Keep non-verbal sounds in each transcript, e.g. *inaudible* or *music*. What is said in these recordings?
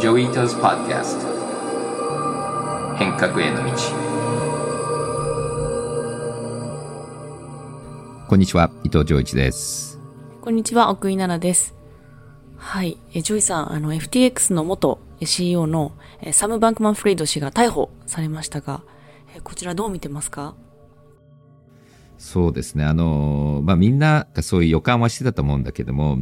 Joi Ito's Podcast 変革への道こんにちは、伊藤穰一です。こんにちは、奥井奈々です。はい。え、ジョイさん、あの、FTX の元 CEO のえサム・バンクマン・フレイド氏が逮捕されましたが、えこちらどう見てますか？そうですね。あの、まあ、みんながそういう予感はしてたと思うんだけども、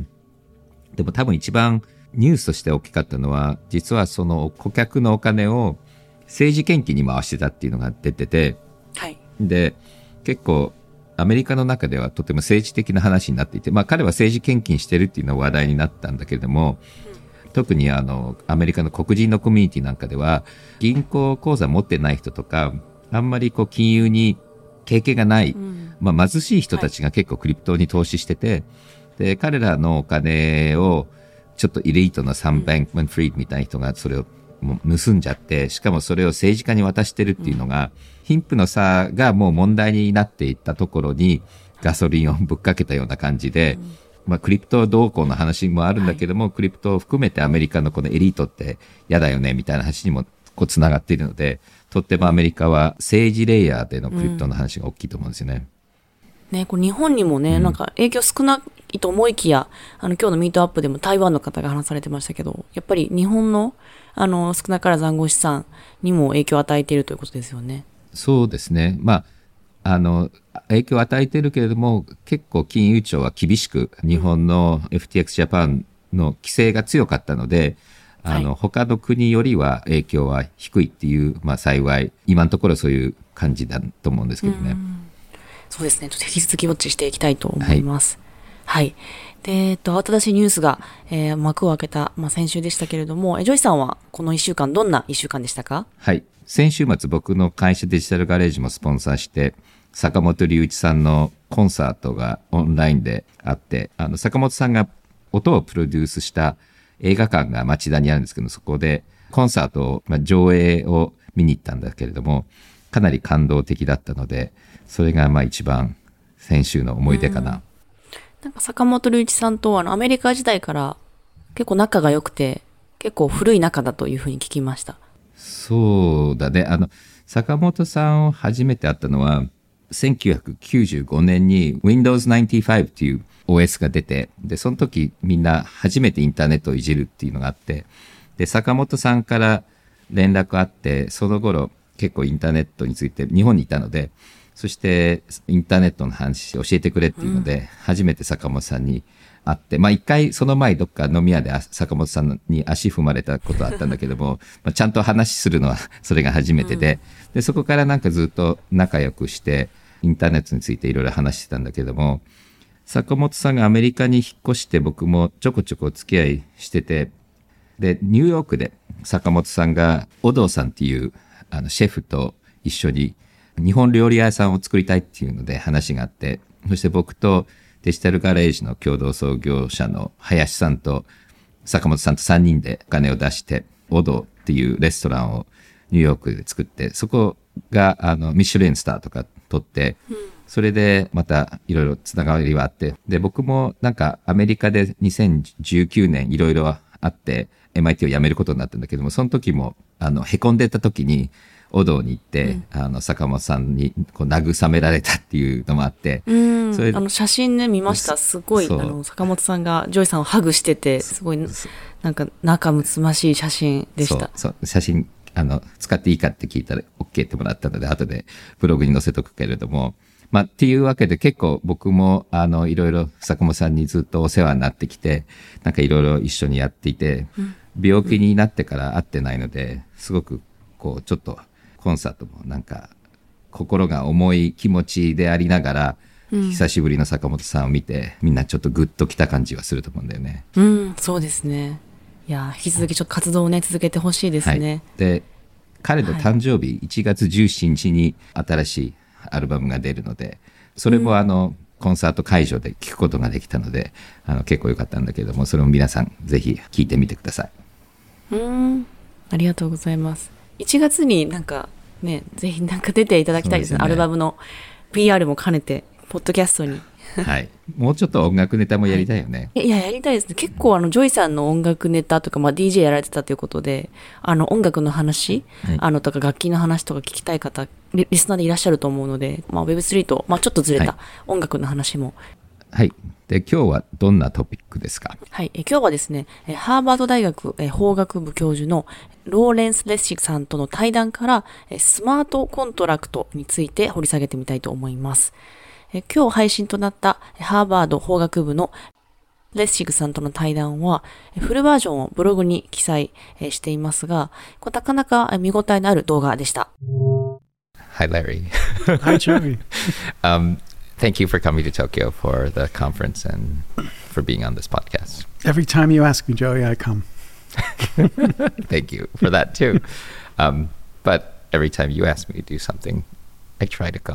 でも多分一番ニュースとして大きかったのは、実はその顧客のお金を政治献金に回してたっていうのが出てて、はい。で、結構アメリカの中ではとても政治的な話になっていて、まあ彼は政治献金してるっていうのは話題になったんだけれども、特にあの、アメリカの黒人のコミュニティなんかでは、銀行口座持ってない人とか、あんまりこう金融に経験がない、まあ貧しい人たちが結構クリプトに投資してて、で、彼らのお金を、ちょっとエリートのサンバンクマン・フリードみたいな人がそれを盗んじゃって、しかもそれを政治家に渡してるっていうのが、貧富の差がもう問題になっていったところにガソリンをぶっかけたような感じで、まあクリプト動向の話もあるんだけども、クリプトを含めてアメリカのこのエリートって嫌だよねみたいな話にもこう繋がっているので、とってもアメリカは政治レイヤーでのクリプトの話が大きいと思うんですよね。ね、これ日本にもね、なんか影響少ないと思いきや、あの、今日のミートアップでも台湾の方が話されてましたけど、やっぱり日本の、あの、少なからず暗号資産にも影響を与えているということですよね。そうですね。まあ、あの、影響を与えているけれども、結構金融庁は厳しく、日本の FTX ジャパンの規制が強かったので、あの、はい他の国よりは影響は低いっていう、まあ幸い、今のところそういう感じだと思うんですけどね。そうですね。ちょっと引き続きウォッチしていきたいと思います。はい。で、えっと、慌ただしいニュースが、えー幕を開けた、まあ、先週でしたけれども、えジョイさんはこの一週間、どんな一週間でしたか？はい。先週末僕の会社デジタルガレージもスポンサーして、坂本龍一さんのコンサートがオンラインであって、あの、坂本さんが音をプロデュースした映画館が町田にあるんですけど、そこでコンサートを、まあ、上映を見に行ったんだけれども、かなり感動的だったので、それがまあ一番先週の思い出かな。なんか坂本龍一さんとあのアメリカ時代から結構仲が良くて、結構古い仲だというふうに聞きました。そうだね。あの、坂本さんを初めて会ったのは、1995年に Windows 95っていう OS が出て、で、その時みんな初めてインターネットをいじるっていうのがあって、で、坂本さんから連絡あって、その頃結構インターネットについて日本にいたので、そしてインターネットの話教えてくれっていうので、初めて坂本さんに会って、まあ一回その前どっか飲み屋であ坂本さんに足踏まれたことあったんだけども、*laughs* まあちゃんと話するのはそれが初めてで、で、そこからなんかずっと仲良くして、インターネットについていろいろ話してたんだけども、坂本さんがアメリカに引っ越して僕もちょこちょこお付き合いしてて、で、ニューヨークで坂本さんが、お堂さんっていうあのシェフと一緒に日本料理屋さんを作りたいっていうので話があって、そして僕とデジタルガレージの共同創業者の林さんと坂本さんと3人でお金を出して、オドっていうレストランをニューヨークで作って、そこがあのミシュレンスターとか取って、それでまたいろいろつながりはあって、で、僕もなんかアメリカで2019年いろいろあって、MIT を辞めることになったんだけども、その時も、あの、凹んでた時に、お堂に行って、あの、坂本さんにこう慰められたっていうのもあって、うん。それあの、写真ね、見ました。すごい、あの、坂本さんがジョイさんをハグしてて、すごい、なんか仲睦ましい写真でした。そう、写真、あの、使っていいかって聞いたら OK ってもらったので、後でブログに載せとくけれども、まあ、っていうわけで結構僕も、あの、いろいろ坂本さんにずっとお世話になってきて、なんかいろいろ一緒にやっていて、病気になってから会ってないので、すごく、こう、ちょっとコンサートもなんか、心が重い気持ちでありながら、久しぶりの坂本さんを見て、みんなちょっとグッときた感じはすると思うんだよね。うん、そうですね。いや、引き続きちょっと活動をね、続けてほしいですね。で彼の誕生日、1月17日に新しいアルバムが出るのでそれもあの、コンサート会場で聴くことができたのであの結構良かったんだけどもそれも皆さんぜひ聴いてみてくださいうん。ありがとうございます。1月になんかね、ぜひなんか出ていただきたいですね。すよねアルバムの PR も兼ねて、ポッドキャストにはい。もうちょっと音楽ネタもやりたいよね。*laughs* いや、やりたいですね。結構あの、ジョイさんの音楽ネタとか、まあ DJ やられてたということで、あの、音楽の話、はいあの、とか楽器の話とか聞きたい方、リリスナーでいらっしゃると思うので、まあ Web3 と、まあちょっとずれはた音楽の話も、はい。で、今日はどんなトピックですか？はい。え今日はですね、えハーバード大学え法学部教授のローレンス・レッシグさんとの対談からえスマートコントラクトについて掘り下げてみたいと思います。え今日配信となったえハーバード法学部のレッシグさんとの対談は、えフルバージョンをブログに記載えしていますが、これなかなかえ見応えのある動画でした。Hi, Larry. Hi, Joey. *laughs* um, thank you for coming to Tokyo for the conference and for being on this podcast. Every time you ask me, Joey, I come. Thank you for that too. Um, but every time you ask me to do something, I try to go.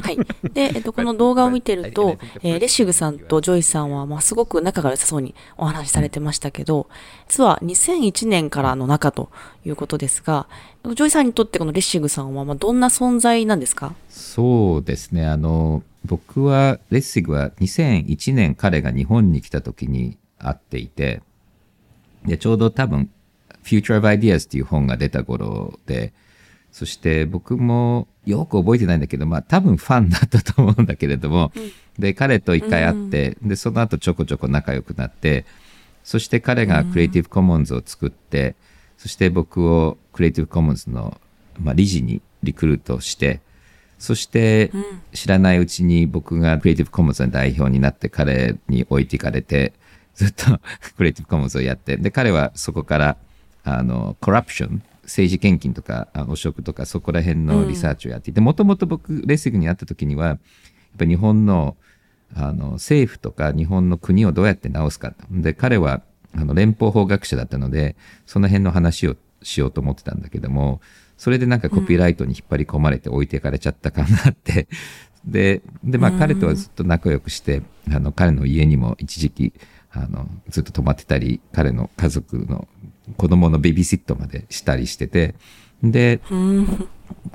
はい。で、えっと、この動画を見てるとえーレシグさんとジョイさんは、まあ、すごく仲が良さそうにお話しされてましたけど、実は2001年からの仲ということですが、ジョイさんにとってこのレッシグさんは、まあ、どんな存在なんですかそうですね。あの、僕は、レッシグは2001年彼が日本に来た時に会っていて、で、ちょうど多分、Future of Ideas っていう本が出た頃で、そして僕もよく覚えてないんだけど、まあ多分ファンだったと思うんだけれども、で、彼と一回会って、で、その後ちょこちょこ仲良くなって、そして彼がクリエイティブコモンズを作って、そして僕をクリエイティブコモンズの、まあ、理事にリクルートして、そして知らないうちに僕がクリエイティブコモンズの代表になって彼に置いていかれて、ずっとクリエイティブコモンズをやって、で、彼はそこから、あの、コラプション、政治献金とか、あ汚職とか、そこら辺のリサーチをやっていて、もともと僕、レスグに会った時には、やっぱ日本の、あの、政府とか日本の国をどうやって直すか。で、彼は、あの、連邦法学者だったので、その辺の話をしようと思ってたんだけども、それでなんかコピーライトに引っ張り込まれて置いていかれちゃったかなって。*laughs* で、で、まあ彼とはずっと仲良くして、あの、彼の家にも一時期、あの、ずっと泊まってたり、彼の家族の子供のベビーシットまでしたりしてて、で、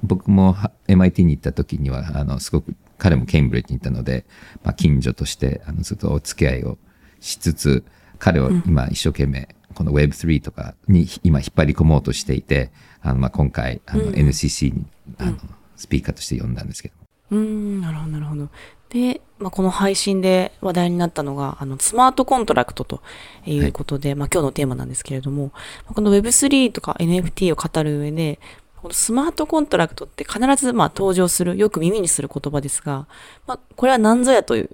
僕もは MIT に行った時には、あの、すごく、彼もケンブリッジに行ったので、まあ、近所として、あの、ずっとお付き合いをしつつ、彼を今一生懸命、この Web3 とかに今引っ張り込もうとしていて、あの、まあ、今回、あの、NCC に、あの、スピーカーとして呼んだんですけど。うーん、なるほど、なるほど。で、まあ、この配信で話題になったのが、あの、スマートコントラクトということで、まあ、今日のテーマなんですけれども、この Web3 とか NFT を語る上で、このスマートコントラクトって必ずまあ登場する、よく耳にする言葉ですが、まあ、これは何ぞやという、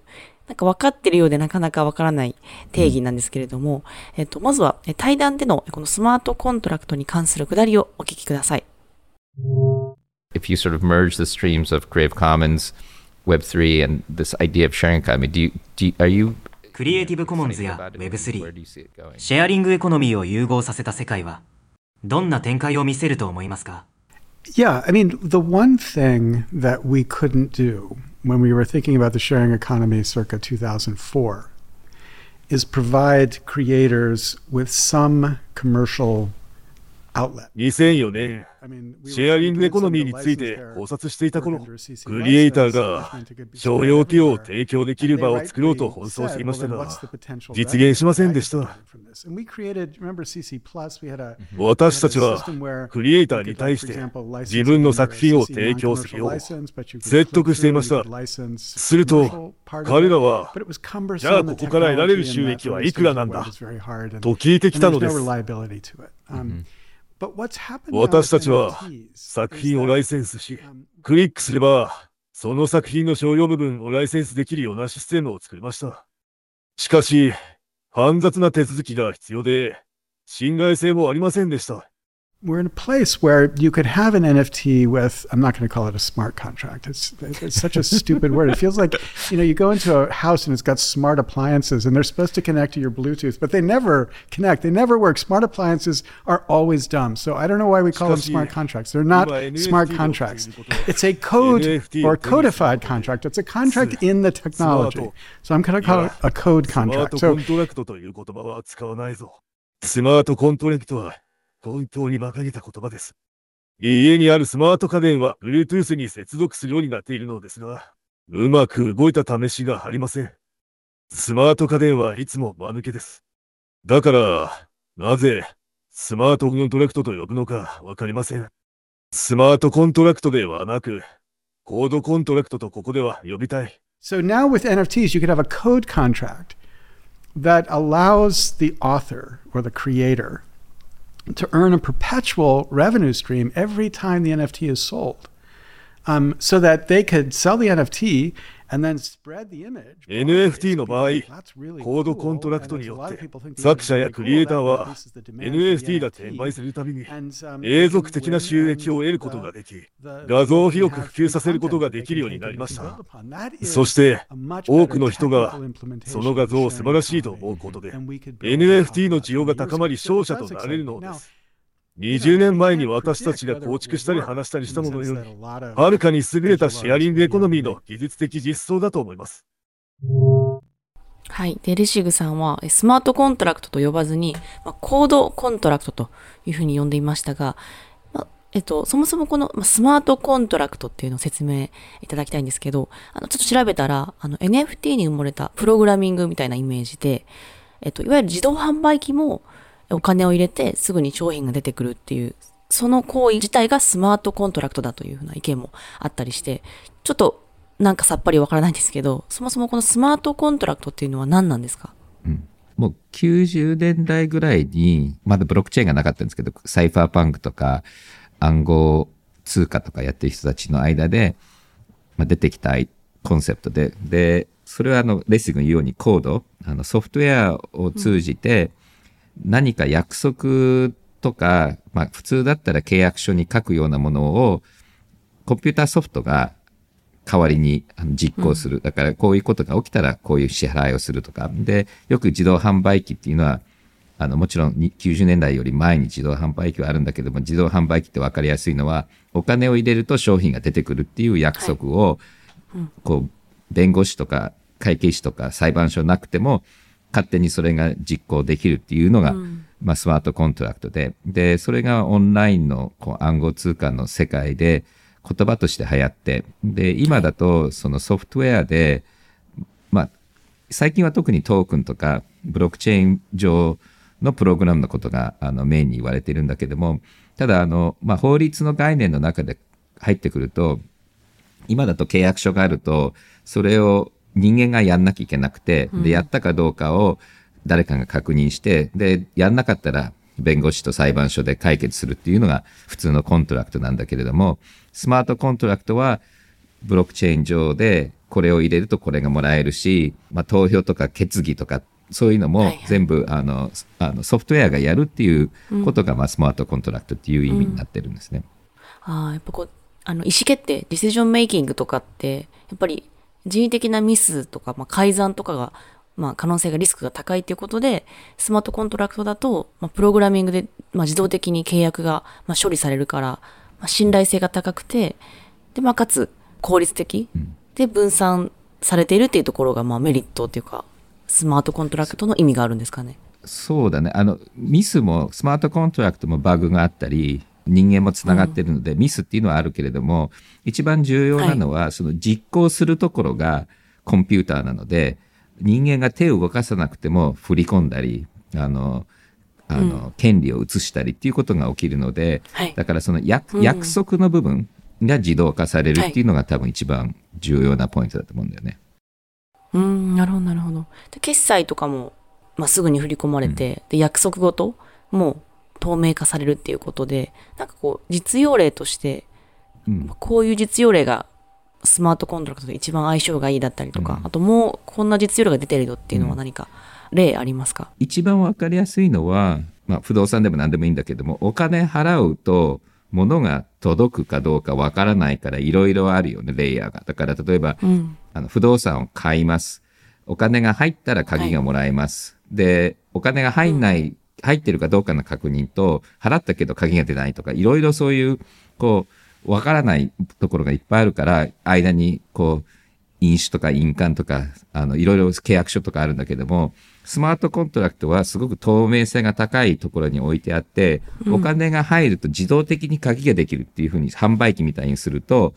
なんか分かってるようでなかなか分からない定義なんですけれども、えっと、まずはえ対談でのこのスマートコントラクトに関するくだりをお聞きください。if you sort of merge the streams of Creative Commons, Web3, and this idea of sharing economy, do you, do you, are you クリエイティブコモンズや about it? Where Web3、do you see it going? シェアリングエコノミーを融合させた世界は、どんな展開を見せると思いますか Yeah, I mean, the one thing that we couldn't do when we were thinking about the sharing economy circa 2004 is provide creators with some commercial. 2004年、シェアリングエコノミーについて考察していた頃、クリエイターが商用機を提供できる場を作ろうと奔走していましたが、実現しませんでした。私たちはクリエイターに対して自分の作品を提供するよう説得していました。すると、彼らは、じゃあここから得られる収益はいくらなんだ？と聞いてきたのです。私たちは作品をライセンスし、クリックすれば、その作品の商用部分をライセンスできるようなシステムを作りました。しかし、煩雑な手続きが必要で、信頼性もありませんでした。we're in a place where you could have an NFT with I'm not going to call it a smart contract. It's it's such a stupid word. It feels like you know you go into a house and it's got smart appliances and they're supposed to connect to your Bluetooth, but they never connect. They never work. Smart appliances are always dumb. So I don't know why we call them smart contracts. They're not smart contracts. It's a code or codified contract. It's a contract in the technology. So I'm going to call it a code スマー contract. ト So コントラクトという言葉は使わないぞ。スマートコントラクトは 本当に馬鹿げた言葉です。家にあるスマート家電は Bluetooth に接続するようになっているのですが、うまく動いた試しがありません。スマート家電はいつも間抜けです。だから、なぜ、スマートコントラクトと呼ぶのかわかりません。スマートコントラクトではなく、コードコントラクトとここでは呼びたい。So now with NFTs, you could have a code contract that allows the author or the creator to earn a perpetual revenue stream every time the NFT is sold. Um, so that they could sell the NFT NFT の場合、コードコントラクトによって、作者やクリエイターは NFT が転売するたびに、永続的な収益を得ることができ、画像を広く普及させることができるようになりました。そして、多くの人がその画像を素晴らしいと思うことで、NFT の需要が高まり、勝者となれるのです。20年前に私たちが構築したり話したりしたものより、はるかに優れたシェアリングエコノミーの技術的実装だと思います。はい。で、レッシグさんは、スマートコントラクトと呼ばずに、まあ、コードコントラクトというふうに呼んでいましたが、まあえっと、そもそもこの、スマートコントラクトっていうのを説明いただきたいんですけど、あの、ちょっと調べたら、あの、NFT に埋もれたプログラミングみたいなイメージで、えっと、いわゆる自動販売機もお金を入れてすぐに商品が出てくるっていう、その行為自体がスマートコントラクトだというふうな意見もあったりして、ちょっとなんかさっぱりわからないんですけど、そもそもこのスマートコントラクトっていうのは何なんですか？うん。もう90年代ぐらいに、まだブロックチェーンがなかったんですけど、サイファーパンクとか暗号通貨とかやってる人たちの間で、まあ、出てきたコンセプトで、で、それはあの、レッシグのようにコード、あのソフトウェアを通じて、何か約束とか、まあ普通だったら契約書に書くようなものを、コンピューターソフトが代わりに実行する。だからこういうことが起きたらこういう支払いをするとか。で、よく自動販売機っていうのは、あの、もちろんに90年代より前に自動販売機はあるんだけども、自動販売機って分かりやすいのは、お金を入れると商品が出てくるっていう約束を、こう、弁護士とか会計士とか裁判所なくても、勝手にそれが実行できるっていうのが、まあ、スマートコントラクトで、で、それがオンラインのこう暗号通貨の世界で言葉として流行って、で、今だとそのソフトウェアで、まあ、最近は特にトークンとかブロックチェーン上のプログラムのことがあのメインに言われているんだけども、ただあの、まあ、法律の概念の中で入ってくると、今だと契約書があると、それを人間がやんなきゃいけなくて、で、やったかどうかを誰かが確認して、で、やんなかったら弁護士と裁判所で解決するっていうのが普通のコントラクトなんだけれども、スマートコントラクトはブロックチェーン上でこれを入れるとこれがもらえるし、まあ、投票とか決議とかそういうのもはいはい。全部あのあのソフトウェアがやるっていうことが、まあ、スマートコントラクトっていう意味になってるんですね。ああ、やっぱこう、あの、意思決定、ディシジョンメイキングとかって、やっぱり人為的なミスとか、まあ、改ざんとかが、まあ、可能性がリスクが高いっていうことで、スマートコントラクトだと、まあ、プログラミングで、まあ、自動的に契約が、まあ、処理されるから、まあ、信頼性が高くて、で、まあ、かつ、効率的で分散されているっていうところが、まあ、メリットっていうか、スマートコントラクトの意味があるんですかね。そうだね。あの、ミスも、スマートコントラクトもバグがあったり、人間もつながってるので、ミスっていうのはあるけれども、一番重要なのは、その実行するところがコンピューターなので、人間が手を動かさなくても振り込んだり、あの、あの、権利を移したりっていうことが起きるので、はい。だからその約,、約束の部分が自動化されるっていうのが多分一番重要なポイントだと思うんだよね。うーん、なるほど、なるほど。で決済とかも、まあ、すぐに振り込まれて、で、約束ごとも透明化されるっていうことで、なんかこう、実用例として、うんまあこういう実用例が、スマートコントラクトと一番相性がいいだったりとか、あともう、こんな実用例が出てるよっていうのは何か、例ありますか、一番わかりやすいのは、まあ、不動産でも何でもいいんだけども、お金払うと、物が届くかどうかわからないから、いろいろあるよね、レイヤーが。だから、例えば、うん。あの不動産を買います。お金が入ったら鍵がもらえます。で、お金が入んない、入ってるかどうかの確認と、払ったけど鍵が出ないとか、いろいろそういう、こう、わからないところがいっぱいあるから、間に、こう、飲酒とか印鑑とか、あの、いろいろ契約書とかあるんだけども、スマートコントラクトはすごく透明性が高いところに置いてあって、お金が入ると自動的に鍵ができるっていうふうに販売機みたいにすると、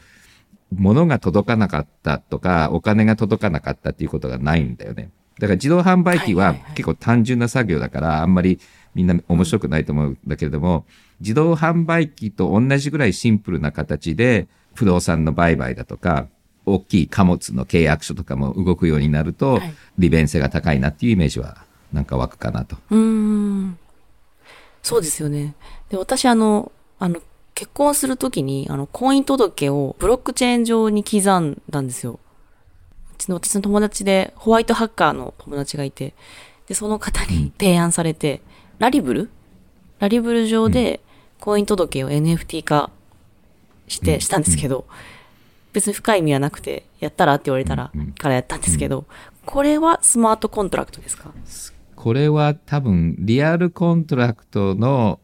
物が届かなかったとか、お金が届かなかったっていうことがないんだよね。だから自動販売機は結構単純な作業だから、あんまりみんな面白くないと思うんだけれども、自動販売機と同じぐらいシンプルな形で、不動産の売買だとか、大きい貨物の契約書とかも動くようになると、はい利便性が高いなっていうイメージはなんか湧くかなと。うーん。そうですよね。で、私、あの、あの、結婚するときに、あの、婚姻届をブロックチェーン上に刻んだんですよ。うちの私の友達で、ホワイトハッカーの友達がいて、で、その方に提案されて、ラリブル？ラリブル上で婚姻届を NFT 化して、したんですけど、別に深い意味はなくて、やったらって言われたら、からやったんですけど、これはスマートコントラクトですか？これは多分リアルコントラクトの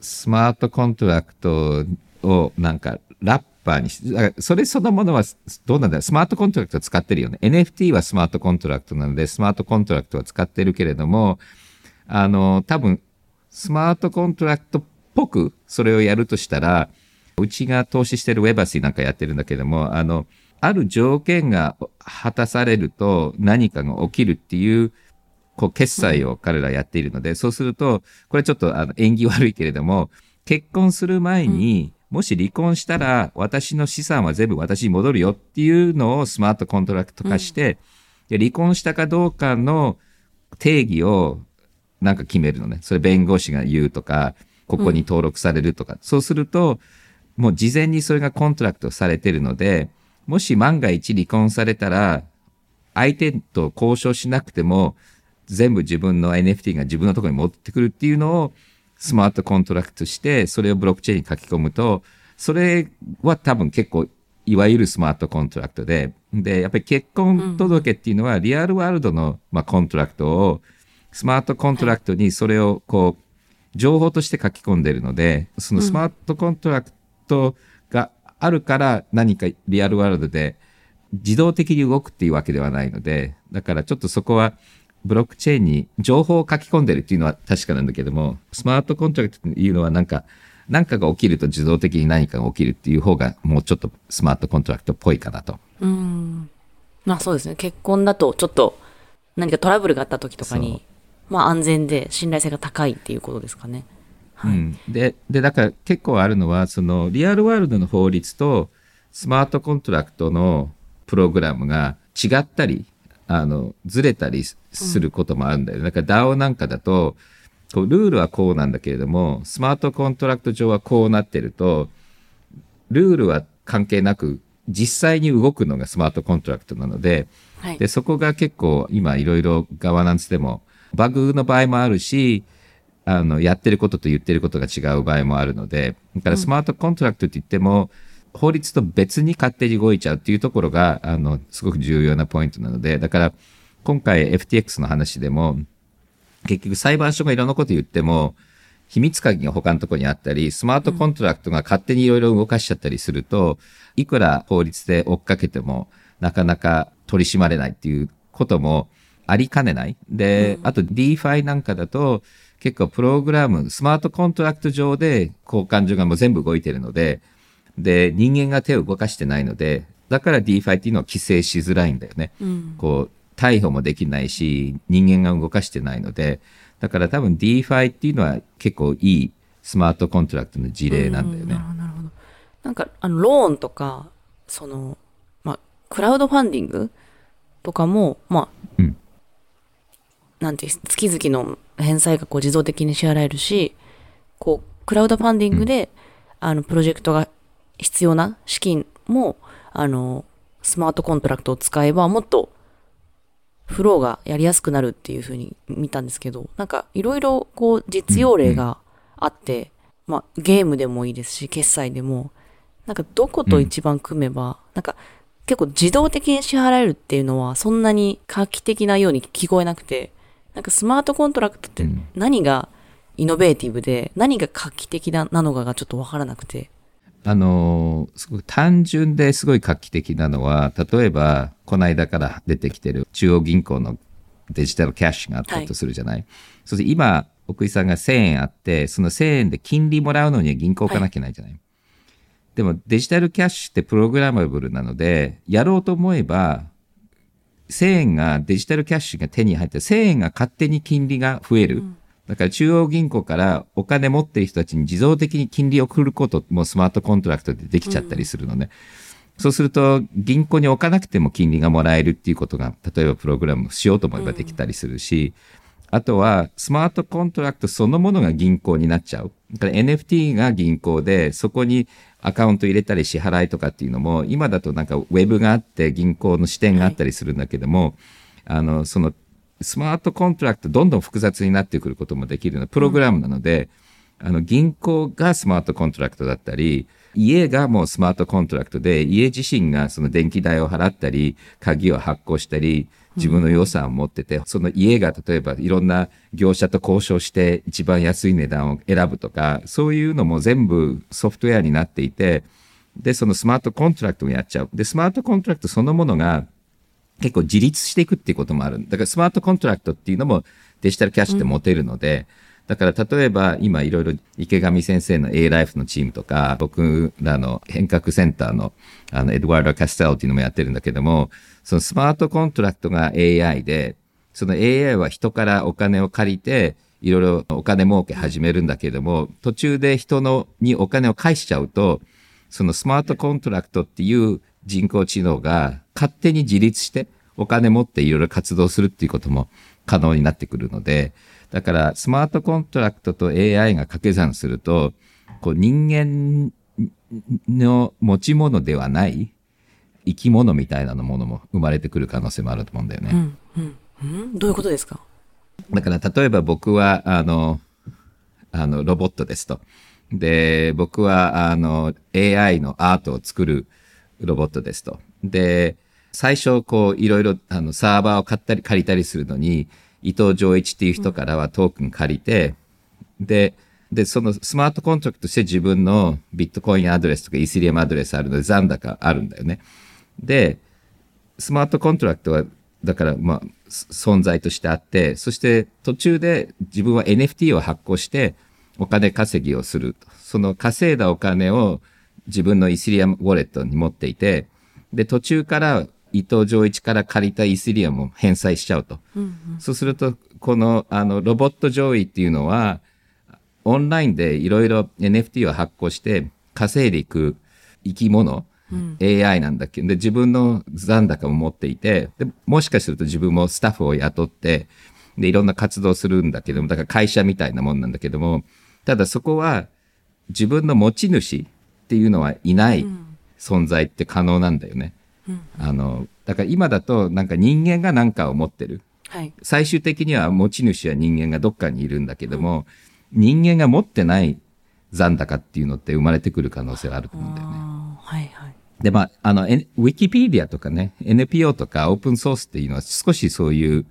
スマートコントラクトをなんかラッパーにし、それそのものはどうなんだスマートコントラクト使ってるよね。NFT はスマートコントラクトなので、スマートコントラクトは使ってるけれども、あの、多分スマートコントラクトっぽくそれをやるとしたら、うちが投資してるウェバシーなんかやってるんだけども、あの、ある条件が果たされると何かが起きるっていう、こう、決済を彼らやっているので、そうすると、これちょっとあの縁起悪いけれども、結婚する前に、もし離婚したら、私の資産は全部私に戻るよっていうのをスマートコントラクト化して、で離婚したかどうかの定義をなんか決めるのね。それ弁護士が言うとか、ここに登録されるとか。そうすると、もう事前にそれがコントラクトされてるので、もし万が一離婚されたら、相手と交渉しなくても、全部自分の NFT が自分のところに持ってくるっていうのをスマートコントラクトして、それをブロックチェーンに書き込むと、それは多分結構、いわゆるスマートコントラクトで、で、やっぱり結婚届っていうのはリアルワールドの、まあ、コントラクトを、スマートコントラクトにそれをこう、情報として書き込んでいるので、そのスマートコントラクトがあるから何かリアルワールドで自動的に動くっていうわけではないので、だからちょっとそこはブロックチェーンに情報を書き込んでるっていうのは確かなんだけども、スマートコントラクトっていうのはなんか、何かが起きると自動的に何かが起きるっていう方がもうちょっとスマートコントラクトっぽいかなと。うん。まあそうですね。結婚だとちょっと何かトラブルがあった時とかに、まあ安全で信頼性が高いっていうことですかね。はい。うん、ででだから結構あるのはそのリアルワールドの法律とスマートコントラクトのプログラムが違ったりあのずれたりすることもあるんだよね。だから DAO なんかだとこうルールはこうなんだけれどもスマートコントラクト上はこうなってるとルールは関係なく実際に動くのがスマートコントラクトなので、はい。で、そこが結構今いろいろガバナンスでもバグの場合もあるし、あの、やってることと言ってることが違う場合もあるので、だからスマートコントラクトって言っても、法律と別に勝手に動いちゃうっていうところが、あの、すごく重要なポイントなので、だから今回 FTX の話でも、結局裁判所がいろんなこと言っても、秘密鍵が他のところにあったり、スマートコントラクトが勝手にいろいろ動かしちゃったりすると、いくら法律で追っかけても、なかなか取り締まれないっていうこともありかねない。で、あと DeFi なんかだと、結構プログラム、スマートコントラクト上で交換所がもう全部動いてるので、で、人間が手を動かしてないので、だから DeFi っていうのは規制しづらいんだよね。こう、逮捕もできないし、人間が動かしてないので、だから多分 DeFi っていうのは結構いいスマートコントラクトの事例なんだよね。なんか、あの、ローンとか、その、まあ、クラウドファンディングとかも、まあ、うんなんていう、月々の返済がこう自動的に支払えるし、こう、クラウドファンディングで、あの、プロジェクトが必要な資金も、あの、スマートコントラクトを使えば、もっと、フローがやりやすくなるっていうふうに見たんですけど、なんか、いろいろ、こう、実用例があって、まあ、ゲームでもいいですし、決済でも、なんかどこと一番組めば、なんか結構自動的に支払えるっていうのはそんなに画期的なように聞こえなくて、なんかスマートコントラクトって何がイノベーティブで何が画期的ななのかがちょっとわからなくて。あのーすごく単純ですごい画期的なのは、例えば、この間から出てきてる中央銀行のデジタルキャッシュがあったとするじゃない。そして今、奥井さんが1000円あって、その1000円で金利もらうのには銀行行かなきゃいけないじゃない。でもデジタルキャッシュってプログラマブルなので、やろうと思えば、1000円がデジタルキャッシュが手に入って、1000円が勝手に金利が増える。だから中央銀行からお金持ってる人たちに自動的に金利を送ることもスマートコントラクトでできちゃったりするので、そうすると銀行に置かなくても金利がもらえるっていうことが、例えばプログラムしようと思えばできたりするし、あとはスマートコントラクトそのものが銀行になっちゃう。だから NFT が銀行で、そこにアカウント入れたり支払いとかっていうのも、今だとなんかウェブがあって銀行の支店があったりするんだけども、あの、そのスマートコントラクトどんどん複雑になってくることもできるようなプログラムなので、あの、銀行がスマートコントラクトだったり、家がもうスマートコントラクトで、家自身がその電気代を払ったり、鍵を発行したり、自分の予算を持ってて、その家が例えばいろんな業者と交渉して一番安い値段を選ぶとか、そういうのも全部ソフトウェアになっていて、で、そのスマートコントラクトをやっちゃう。で、スマートコントラクトそのものが結構自立していくっていうこともある。だからスマートコントラクトっていうのもデジタルキャッシュって持てるので、だから例えば今いろいろ池上先生の A ライフのチームとか、僕らの変革センターのあのエドワード・カステルっていうのもやってるんだけども、そのスマートコントラクトが AI で、その AI は人からお金を借りて、いろいろお金儲け始めるんだけども、途中で人のにお金を返しちゃうと、そのスマートコントラクトっていう人工知能が勝手に自立してお金持っていろいろ活動するっていうことも可能になってくるので、だからスマートコントラクトと AI が掛け算すると、こう人間の持ち物ではない生き物みたいなものも生まれてくる可能性もあると思うんだよね。うんうんうん、どういうことですか？だから例えば僕はあの、あのロボットですと。で、僕はあの AI のアートを作るロボットですと。で、最初こういろいろあのサーバーを買ったり借りたりするのに、伊藤穰一っていう人からはトークン借りて、で、で、そのスマートコントラクトとして自分のビットコインアドレスとかイーサリアムアドレスあるので残高あるんだよね。で、スマートコントラクトは、だからまあ、存在としてあって、そして途中で自分は NFT を発行してお金稼ぎをすると。その稼いだお金を自分のイースリアムウォレットに持っていて、で、途中から伊藤浄一から借りたイースリアムを返済しちゃうと。そうすると、この、あの、ロボット上位っていうのは、オンラインでいろいろ NFT を発行して稼いでいく生き物、AI なんだけ。ど、で、自分の残高も持っていて、で、もしかすると自分もスタッフを雇って、で、いろんな活動するんだけども、だから会社みたいなもんなんだけども、ただそこは自分の持ち主っていうのはいない存在って可能なんだよね。あの、だから今だとなんか人間が何かを持ってる。はい。最終的には持ち主は人間がどっかにいるんだけども、人間が持ってない残高っていうのって生まれてくる可能性はあると思うんだよね。はいはい。で、まあ、あの、ウィキペディアとかね、NPO とかオープンソースっていうのは少しそういう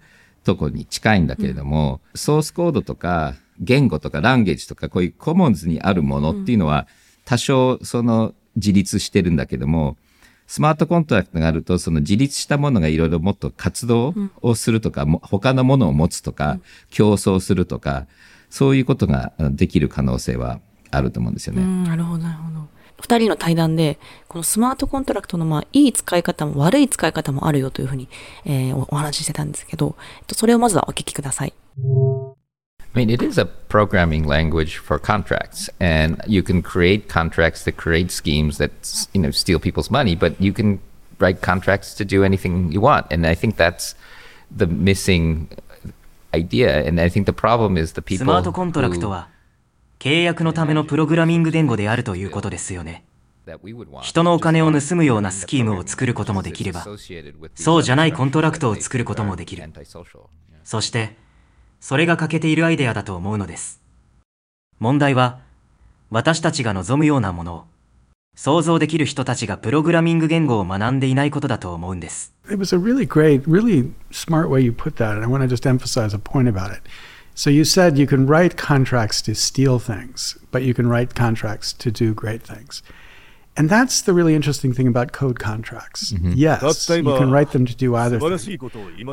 とこに近いんだけれども、ソースコードとか言語とかランゲージとかこういうコモンズにあるものっていうのは多少その自立してるんだけども、スマートコントラクトがあると、その自立したものがいろいろもっと活動をするとか、も他のものを持つとか、競争するとか、そういうことができる可能性はあると思うんですよね。うん、なるほど、なるほど。二人の対談で、このスマートコントラクトの、まあ、いい使い方も悪い使い方もあるよというふうに、えーおお話ししてたんですけど、えっとそれをまずはお聞きください。I mean, it is a programming language for contracts, and you can create contracts that create schemes that you know steal people's money, but you can write contracts to do anything you want, and I think that's the missing idea. And I think the problem is the ス people マートコントラクトは契約のためのプログラミング言語であるということですよね。人のお金を盗むようなスキームを作ることもできれば、そうじゃないコントラクトを作ることもできる。そして、それが欠けているアイデアだと思うのです。問題は、私たちが望むようなものを、想像できる人たちがプログラミング言語を学んでいないことだと思うんです。It was a really great, really smart way you put that. And I want to just emphasize a point about it. So you said you can write contracts to steal things, but you can write contracts to do great things. And that's the really interesting thing about code contracts. Mm-hmm. Yes, you can write them to do either thing.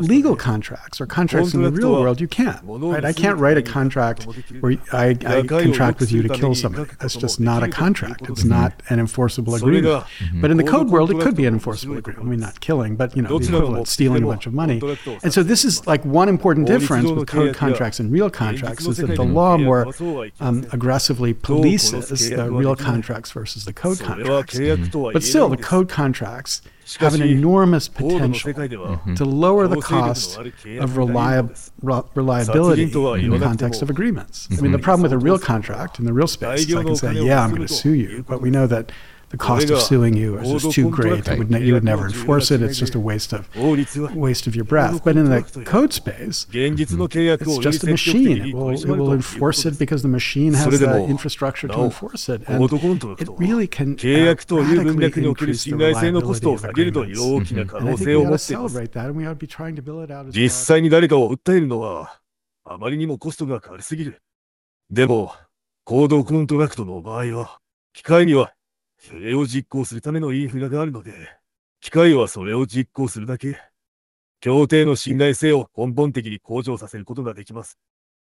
Legal contracts or contracts in the real world, you can't. Right? I can't write a contract where I, I contract with you to kill somebody. That's just not a contract. It's mm-hmm. not an enforceable agreement. Mm-hmm. But in the code world, it could be an enforceable agreement. I mean, not killing, but you know, the equivalent, stealing a bunch of money. And so this is like one important difference with code contracts and real contracts is that the law more um, aggressively polices the real contracts versus the code contracts. Contracts. 契約とは But 言え still, ない the んです code contracts have an enormous コードの potential 世界では to lower the 強制力の cost ある契 of 約になるの reliab- です re- reliability in the 殺人とは言わなくても context of agreements. I mean, the problem with a real contract in the real space is I can say, yeah, I'm going to sue you, but we know that the cost of suing you is just too great. Would ne- you would never enforce it. It's just a waste of waste of your breath. But in the code space, it's just a machine. に It 取 will, り it will enforce it で because the machine そ has the も infrastructure な to お enforce it. コ And it really can radically increase the 信頼性のコス reliability トを of 下げるという agreements. 大きな可 And I 能 think 性 we を ought 持 to celebrate that, and we ought to be trying to bill it out as 実 well. 際に誰かを訴えるのは、あまりにもコストがかかりすぎる。でも、コードコントラクトの場合は、機械には、それを実行するためのインフラがあるので、機械はそれを実行するだけ。協定の信頼性を根本的に向上させることができます。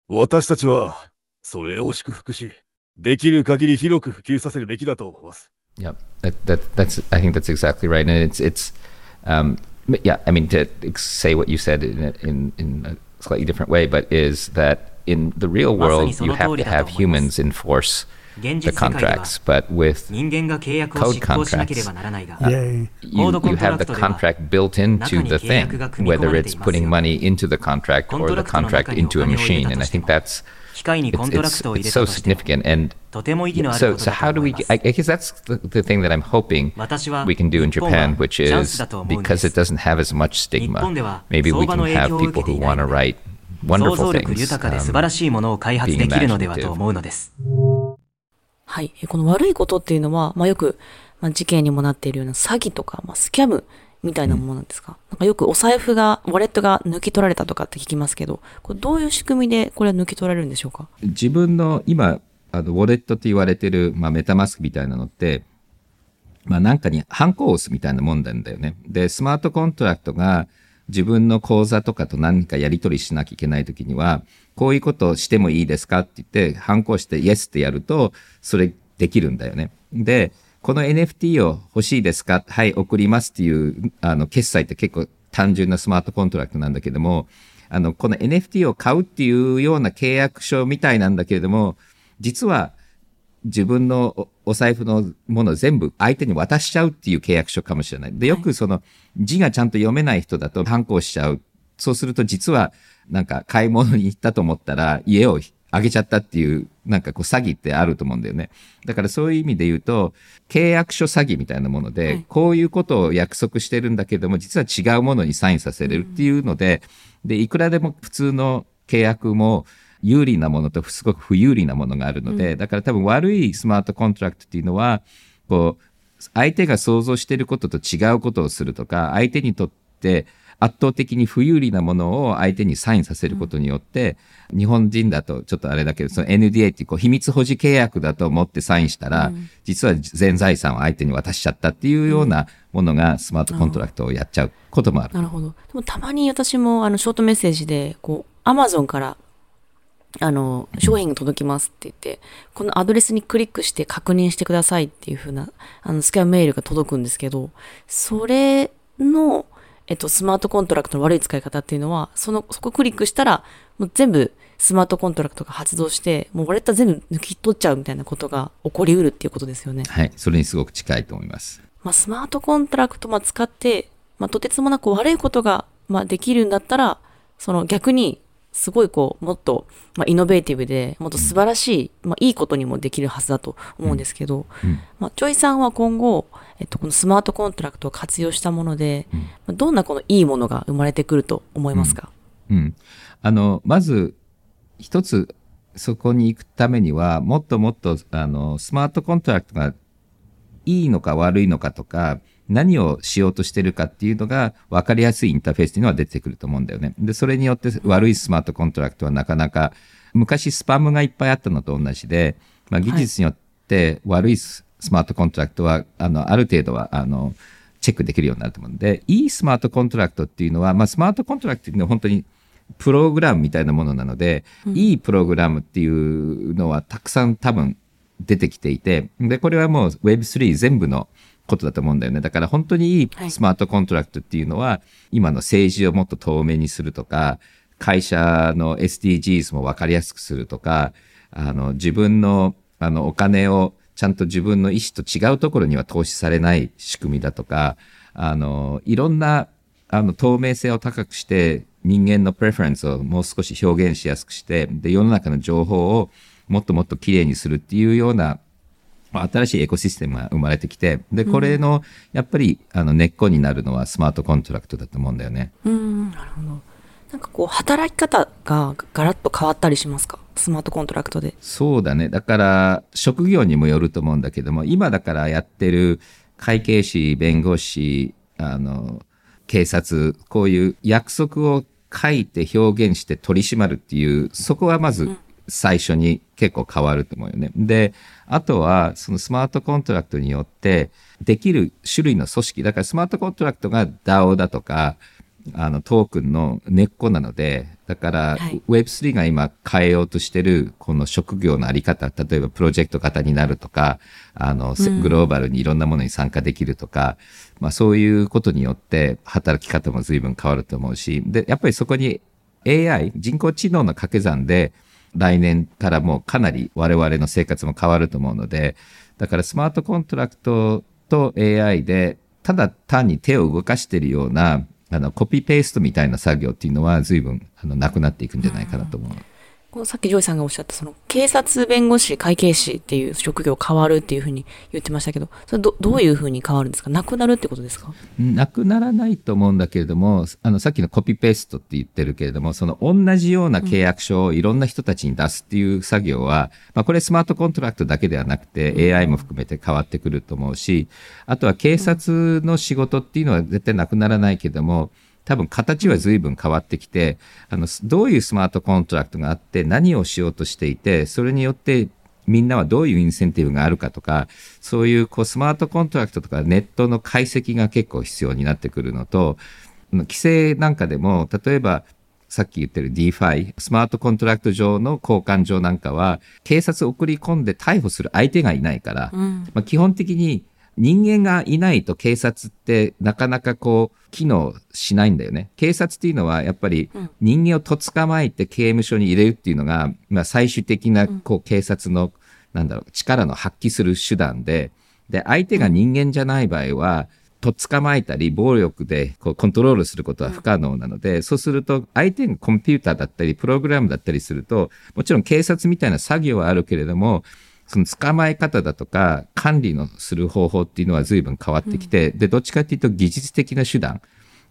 私たちは、それを祝福し、できる限り広く普及させるべきだと思います。Yep, that, that that's I think that's exactly right, and it's it's um, yeah. I mean to say what you said in in in a slightly different way, but is that in the real world you have to have。humans enforce 現 the 実世界では contracts, but with 人間が契約を執行しなければならないが、 Yay. you, Code you have the contract では contract built into 中に the 契約 thing, が組み込 whether まれてい it's ますよ。 putting money into the contract コン or ト the ラクトの contract 中にお into a 金を入れ machine, た and と I しても think that's 機械に it's, コントラク it's, トを入 it's れた so としても significant, and とても意義のある so こと so だ how と do 思い we? ます I, I guess that's the, the thing that I'm hoping 私は we can do in 日本 Japan, は which チャンス is だと思うんで because す it doesn't have as much 日 stigma. 本では Maybe 相 we 場の can 影 have 響を受 people けて who いない want to ので write 想 wonderful 像力 things. 豊かで um, 素晴らしいものを開発できるのではと思うのです。 はい。えこの悪いことっていうのは、まあよく、まあ、事件にもなっているような詐欺とか、まあスキャムみたいなものなんですか、なんかよくお財布が、ウォレットが抜き取られたとかって聞きますけど、これどういう仕組みでこれは抜き取られるんでしょうか？自分の今あのウォレットって言われてる、まあ、メタマスクみたいなのって、まあ、なんかにハンコを押すみたいなもんなんだよね。でスマートコントラクトが自分の口座とかと何かやり取りしなきゃいけないときにはこういうことをしてもいいですかって言ってハンコをしてイエスってやるとそれできるんだよね。でこの NFT を欲しいですか？はい送りますっていうあの決済って結構単純なスマートコントラクトなんだけどもあのこの NFT を買うっていうような契約書みたいなんだけれども実は自分のおお財布のものを全部相手に渡しちゃうっていう契約書かもしれない。で、よくその字がちゃんと読めない人だと反抗しちゃう。そうすると実はなんか買い物に行ったと思ったら家をあげちゃったっていうなんかこう詐欺ってあると思うんだよね。だからそういう意味で言うと契約書詐欺みたいなもので、はいこういうことを約束してるんだけども実は違うものにサインさせれるっていうので、で、いくらでも普通の契約も有利なものとすごく不有利なものがあるので、だから多分悪いスマートコントラクトっていうのは、こう、相手が想像していることと違うことをするとか、相手にとって圧倒的に不有利なものを相手にサインさせることによって、日本人だとちょっとあれだけど、その NDA っていうこう秘密保持契約だと思ってサインしたら、実は全財産を相手に渡しちゃったっていうようなものがスマートコントラクトをやっちゃうこともある。なるほど。でもたまに私もあのショートメッセージで、こう、アマゾンから、あの、商品が届きますって言って、このアドレスにクリックして確認してくださいっていう風な、あの、スキャムメールが届くんですけど、それの、えっと、スマートコントラクトの悪い使い方っていうのは、その、そこクリックしたら、もう全部スマートコントラクトが発動して、もうウォレット全部抜き取っちゃうみたいなことが起こりうるっていうことですよね。はい。それにすごく近いと思います。まあ、スマートコントラクトまあ使って、まあ、とてつもなく悪いことが、まあ、できるんだったら、その逆に、すごいこう、もっと、まあ、イノベーティブで、もっと素晴らしい、まあ、いいことにもできるはずだと思うんですけど、まあ、ジョイさんは今後、えっと、このスマートコントラクトを活用したもので、まあどんなこのいいものが生まれてくると思いますか、うん。あの、まず、一つ、そこに行くためには、もっともっと、あの、スマートコントラクトがいいのか悪いのかとか、何をしようとしてるかっていうのが分かりやすいインターフェースっていうのは出てくると思うんだよね。で、それによって悪いスマートコントラクトはなかなか、昔スパムがいっぱいあったのと同じで、まあ、技術によって悪いス、スマートコントラクトは、あの、ある程度は、あの、チェックできるようになると思うんで、いいスマートコントラクトっていうのは、まあ、スマートコントラクトっていうのは本当にプログラムみたいなものなので、うん、いいプログラムっていうのはたくさん多分出てきていて、で、これはもう Web3 全部のことだと思うんだよね。だから本当にいいスマートコントラクトっていうのは、はい、今の政治をもっと透明にするとか、会社の SDGs も分かりやすくするとか、あの、自分の、あの、お金をちゃんと自分の意思と違うところには投資されない仕組みだとか、あの、いろんな、あの、透明性を高くして、人間の preference をもう少し表現しやすくして、で、世の中の情報をもっともっと綺麗にするっていうような、新しいエコシステムが生まれてきて、で、これの、やっぱり、あの、根っこになるのはスマートコントラクトだと思うんだよね。うん、なるほど。なんかこう、働き方がガラッと変わったりしますか？スマートコントラクトで。そうだね。だから、職業にもよると思うんだけども、今だからやってる会計士、弁護士、あの、警察、こういう約束を書いて表現して取り締まるっていう、そこはまず最初に結構変わると思うよね。で、あとは、そのスマートコントラクトによって、できる種類の組織、だからスマートコントラクトが DAO だとか、あのトークンの根っこなので、だから、はい、Web3 が今変えようとしてる、この職業のあり方、例えばプロジェクト型になるとか、あの、グローバルにいろんなものに参加できるとか、まあそういうことによって働き方も随分変わると思うし、で、やっぱりそこに AI、人工知能の掛け算で、来年からもうかなり我々の生活も変わると思うので、だからスマートコントラクトと AI で、ただ単に手を動かしているようなあの、コピーペーストみたいな作業っていうのは随分、あの、なくなっていくんじゃないかなと思う。うんさっきジョイさんがおっしゃった、その、警察弁護士、会計士っていう職業変わるっていうふうに言ってましたけど、それどどういうふうに変わるんですか？なくなるってことですか？なくならないと思うんだけれども、あの、さっきのコピペーストって言ってるけれども、その同じような契約書をいろんな人たちに出すっていう作業は、うん、まあ、これスマートコントラクトだけではなくて、AI も含めて変わってくると思うし、あとは警察の仕事っていうのは絶対なくならないけれども、多分形は随分変わってきて、あの、どういうスマートコントラクトがあって、何をしようとしていて、それによってみんなはどういうインセンティブがあるかとか、そういうこうスマートコントラクトとかネットの解析が結構必要になってくるのと、規制なんかでも、例えば、さっき言ってる DeFi、スマートコントラクト上の交換所なんかは、警察を送り込んで逮捕する相手がいないから、うん、まあ、基本的に人間がいないと警察ってなかなかこう、機能しないんだよね。警察っていうのはやっぱり人間をと捕まえて刑務所に入れるっていうのが、まあ最終的なこう警察の、なんだろう、力の発揮する手段で、で、相手が人間じゃない場合は、と捕まえたり、暴力でこうコントロールすることは不可能なので、そうすると、相手がコンピューターだったり、プログラムだったりすると、もちろん警察みたいな作業はあるけれども、その捕まえ方だとか管理のする方法っていうのは随分変わってきて、うん、で、どっちかっていうと技術的な手段。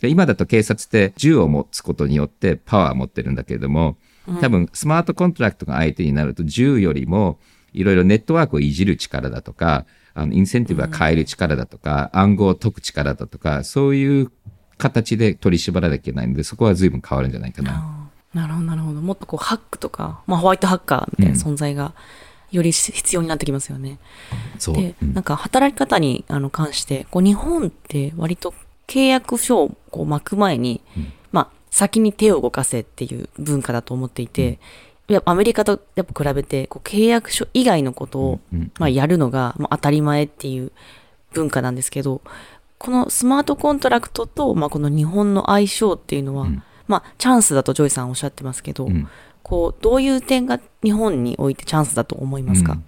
今だと警察って銃を持つことによってパワーを持ってるんだけれども、多分スマートコントラクトが相手になると銃よりもいろいろネットワークをいじる力だとか、あの、インセンティブは変える力だとか、うん、暗号を解く力だとか、そういう形で取り締まらなきゃいけないので、そこは随分変わるんじゃないかな。なるほど、なるほど。もっとこう、ハックとか、まあ、ホワイトハッカーみたいな存在が、うんより必要になってきますよね。で、うん、なんか働き方にあの関して、こう日本って割と契約書をこう巻く前に、うん、まあ先に手を動かせっていう文化だと思っていて、うん、やっぱアメリカとやっぱ比べてこう契約書以外のことを、まあ、やるのが、まあ、当たり前っていう文化なんですけど、このスマートコントラクトと、まあ、この日本の相性っていうのは、まあ、チャンスだとジョイさんおっしゃってますけど、こう、どういう点が日本においてチャンスだと思いますか、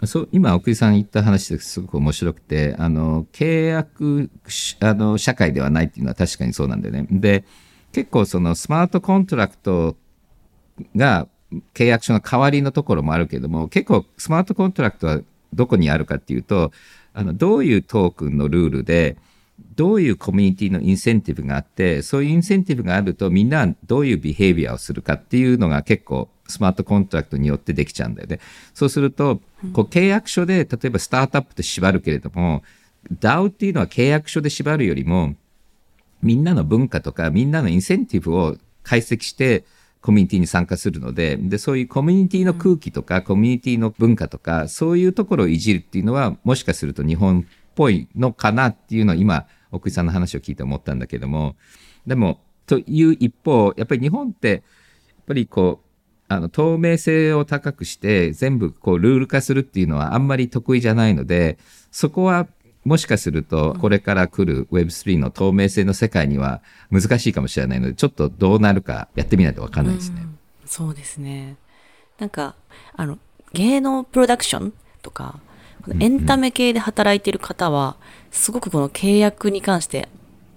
うん、そう今奥井さん言った話ですごく面白くてあの契約あの社会ではないっていうのは確かにそうなんだよね。で結構そのスマートコントラクトが契約書の代わりのところもあるけども結構スマートコントラクトはどこにあるかっていうとあのどういうトークンのルールでどういうコミュニティのインセンティブがあって、そういうインセンティブがあるとみんなどういう behavior をするかっていうのが結構スマートコントラクトによってできちゃうんだよね。そうすると、こう契約書で例えばスタートアップって縛るけれども、DAO っていうのは契約書で縛るよりも、みんなの文化とかみんなのインセンティブを解析して、コミュニティに参加するので、で、そういうコミュニティの空気とか、コミュニティの文化とか、そういうところをいじるっていうのは、もしかすると日本っぽいのかなっていうのを今、奥井さんの話を聞いて思ったんだけども、でも、という一方、やっぱり日本って、やっぱりこう、あの、透明性を高くして、全部こう、ルール化するっていうのはあんまり得意じゃないので、そこはもしかすると、これから来る Web3 の透明性の世界には難しいかもしれないので、ちょっとどうなるかやってみないとわかんないですね、そうですね。なんか、あの、芸能プロダクションとか、エンタメ系で働いてる方は、すごくこの契約に関して、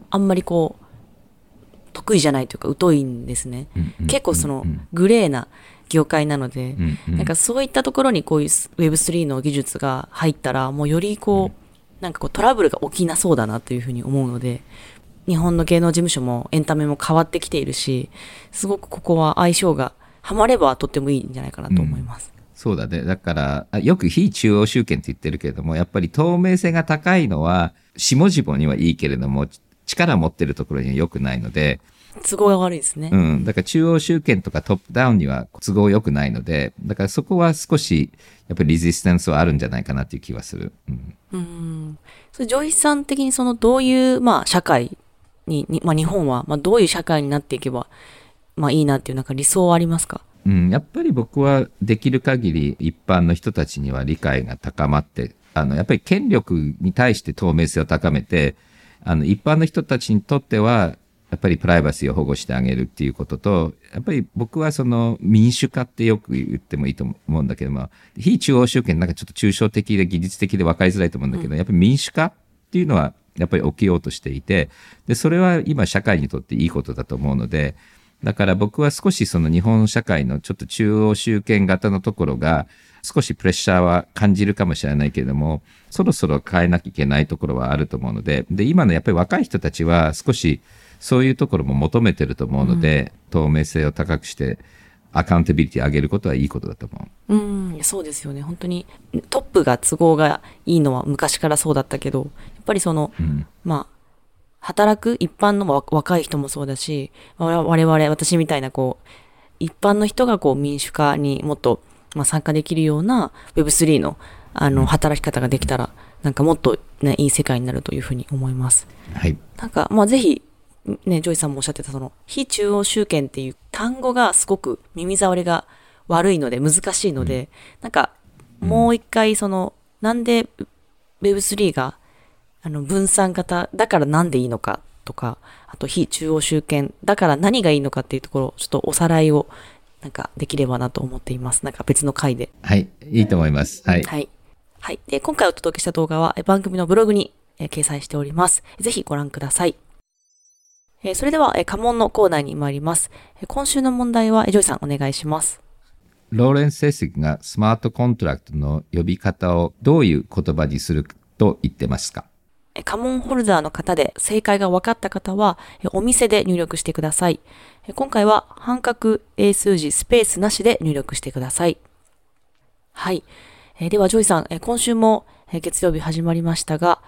あんまりこう、得意じゃないというか疎いんですね。結構そのグレーな業界なので、なんかそういったところにこういう Web3 の技術が入ったら、もうよりこう、なんかこうトラブルが起きなそうだなというふうに思うので、日本の芸能事務所もエンタメも変わってきているし、すごくここは相性がハマればとってもいいんじゃないかなと思います。うん、そうだね。だから、よく非中央集権って言ってるけれども、やっぱり透明性が高いのは、下々にはいいけれども、力を持ってるところには良くないので、都合が悪いですね。うん。だから中央集権とかトップダウンには都合良くないので、だからそこは少し、やっぱり resistance はあるんじゃないかなっていう気はする。うん。うんそれ、ジョイさん的にそのどういう、まあ、社会に、にまあ、日本は、まあ、どういう社会になっていけば、まあ、いいなっていうなんか理想はありますか？うん、やっぱり僕はできる限り一般の人たちには理解が高まって、あの、やっぱり権力に対して透明性を高めて、あの、一般の人たちにとっては、やっぱりプライバシーを保護してあげるっていうことと、やっぱり僕はその民主化ってよく言ってもいいと思うんだけども、非中央集権なんかちょっと抽象的で技術的で分かりづらいと思うんだけど、うん、やっぱり民主化っていうのはやっぱり起きようとしていて、で、それは今社会にとっていいことだと思うので、だから僕は少しその日本社会のちょっと中央集権型のところが、少しプレッシャーは感じるかもしれないけれども、そろそろ変えなきゃいけないところはあると思うので、で、今のやっぱり若い人たちは少しそういうところも求めてると思うので、うん、透明性を高くして、アカウンタビリティ上げることはいいことだと思う。うん、そうですよね。本当にトップが都合がいいのは昔からそうだったけど、やっぱりその、うん、まあ、働く一般の若い人もそうだし、我々、私みたいなこう、一般の人がこう民主化にもっとまあ、参加できるような Web3 のあの働き方ができたら、なんかもっと、ね、いい世界になるというふうに思います。はい。なんか、まあ、ぜひ、ね、ジョイさんもおっしゃってた、その、非中央集権っていう単語がすごく耳障りが悪いので、難しいので、うん、なんか、もう一回、その、なんで Web3 が、あの、分散型だからなんでいいのかとか、あと非中央集権だから何がいいのかっていうところ、ちょっとおさらいをなんかできればなと思っています。なんか別の回で。はい。いいと思います。はい。はい。はい。で、今回お届けした動画は番組のブログに、えー、掲載しております。ぜひご覧ください。えー、それでは、えー、家紋のコーナーに参ります。えー、今週の問題は、えー、ジョイさんお願いします。ローレンス・セスがスマートコントラクトの呼び方をどういう言葉にすると言ってますか？カモンホルダーの方で正解が分かった方は、お店で入力してください。今回は半角英数字スペースなしで入力してください。はい。では、ジョイさん、今週も月曜日始まりましたが、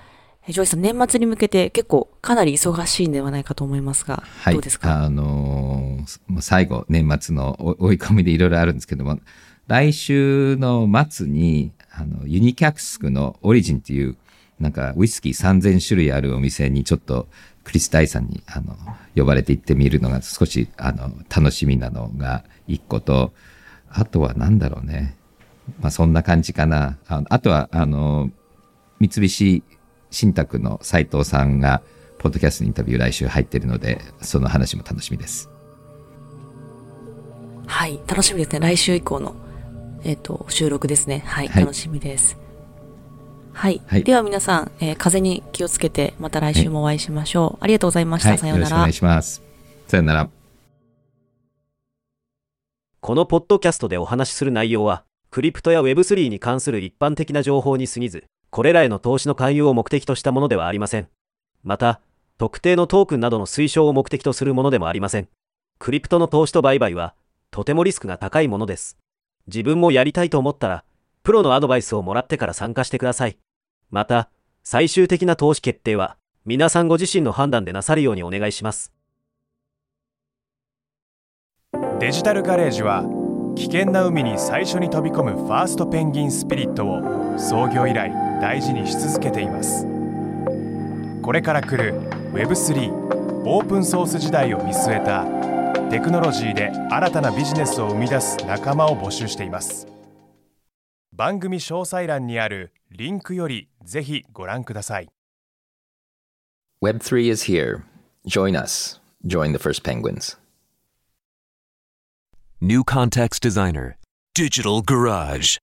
ジョイさん、年末に向けて結構かなり忙しいんではないかと思いますが、はい、どうですか？あのー、最後、年末の追い込みでいろいろあるんですけども、来週の末に、あの、ユニキャクスクのオリジンっていうなんかウイスキー3000種類あるお店にちょっとクリス・ダイさんにあの呼ばれて行ってみるのが少しあの楽しみなのが一個と、あとは何だろうね。まあそんな感じかな。ああとはあの、三菱信託の斉藤さんがポッドキャストインタビュー来週入ってるので、その話も楽しみです。はい、楽しみですね。来週以降の、えっ、ー、と、収録ですね。はい、はい、楽しみです。はい。はい、では皆さん、えー、風に気をつけて、また来週もお会いしましょう。はい、ありがとうございました。さようなら。お願いします。さようなら。このポッドキャストでお話しする内容は、クリプトや Web3 に関する一般的な情報に過ぎず、これらへの投資の勧誘を目的としたものではありません。また、特定のトークンなどの推奨を目的とするものでもありません。クリプトの投資と売買は、とてもリスクが高いものです。自分もやりたいと思ったら、プロのアドバイスをもらってから参加してください。また、最終的な投資決定は、皆さんご自身の判断でなさるようにお願いします。デジタルガレージは危険な海に最初に飛び込むファーストペンギンスピリットを創業以来大事にし続けていますこれから来る Web3 オープンソース時代を見据えたテクノロジーで新たなビジネスを生み出す仲間を募集しています番組詳細欄にあるリンクよりぜひご覧ください Web3 is here. Join us. Join the first penguins. New Context Designer. Digital Garage.